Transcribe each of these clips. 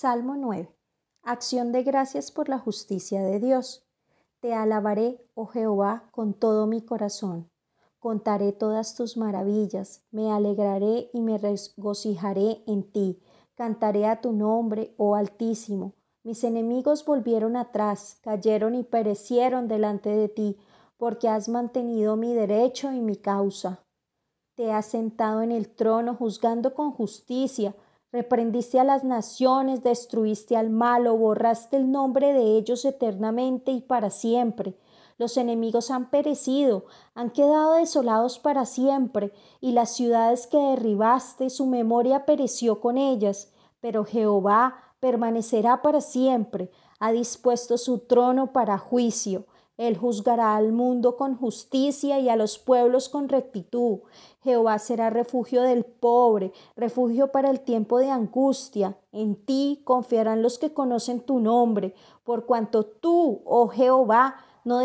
Salmo 9. Acción de gracias por la justicia de Dios. Te alabaré, oh Jehová, con todo mi corazón. Contaré todas tus maravillas, me alegraré y me regocijaré en ti. Cantaré a tu nombre, oh Altísimo. Mis enemigos volvieron atrás, cayeron y perecieron delante de ti, porque has mantenido mi derecho y mi causa. Te has sentado en el trono juzgando con justicia, Reprendiste a las naciones, destruiste al malo, borraste el nombre de ellos eternamente y para siempre. Los enemigos han perecido, han quedado desolados para siempre, y las ciudades que derribaste, su memoria pereció con ellas. Pero Jehová permanecerá para siempre, ha dispuesto su trono para juicio. Él juzgará al mundo con justicia y a los pueblos con rectitud. Jehová será refugio del pobre, refugio para el tiempo de angustia. En ti confiarán los que conocen tu nombre, por cuanto tú, oh Jehová, no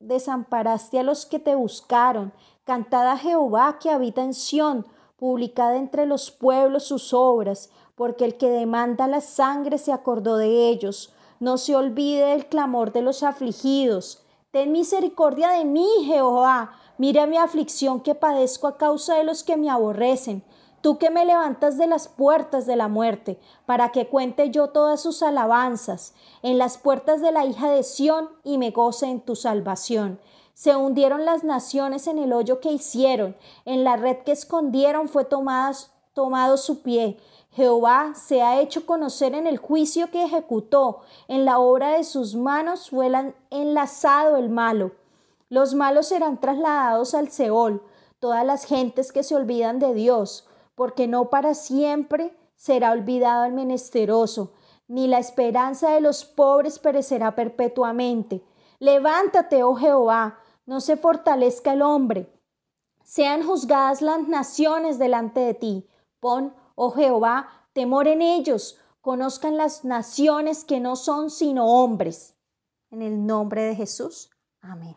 desamparaste a los que te buscaron. Cantad a Jehová que habita en Sión, publicad entre los pueblos sus obras, porque el que demanda la sangre se acordó de ellos no se olvide el clamor de los afligidos. Ten misericordia de mí, Jehová. Mira mi aflicción que padezco a causa de los que me aborrecen. Tú que me levantas de las puertas de la muerte, para que cuente yo todas sus alabanzas, en las puertas de la hija de Sión, y me goce en tu salvación. Se hundieron las naciones en el hoyo que hicieron, en la red que escondieron fue tomado su pie. Jehová se ha hecho conocer en el juicio que ejecutó, en la obra de sus manos fue enlazado el malo. Los malos serán trasladados al Seol, todas las gentes que se olvidan de Dios, porque no para siempre será olvidado el menesteroso, ni la esperanza de los pobres perecerá perpetuamente. Levántate, oh Jehová, no se fortalezca el hombre. Sean juzgadas las naciones delante de ti. Pon Oh Jehová, temor en ellos, conozcan las naciones que no son sino hombres. En el nombre de Jesús. Amén.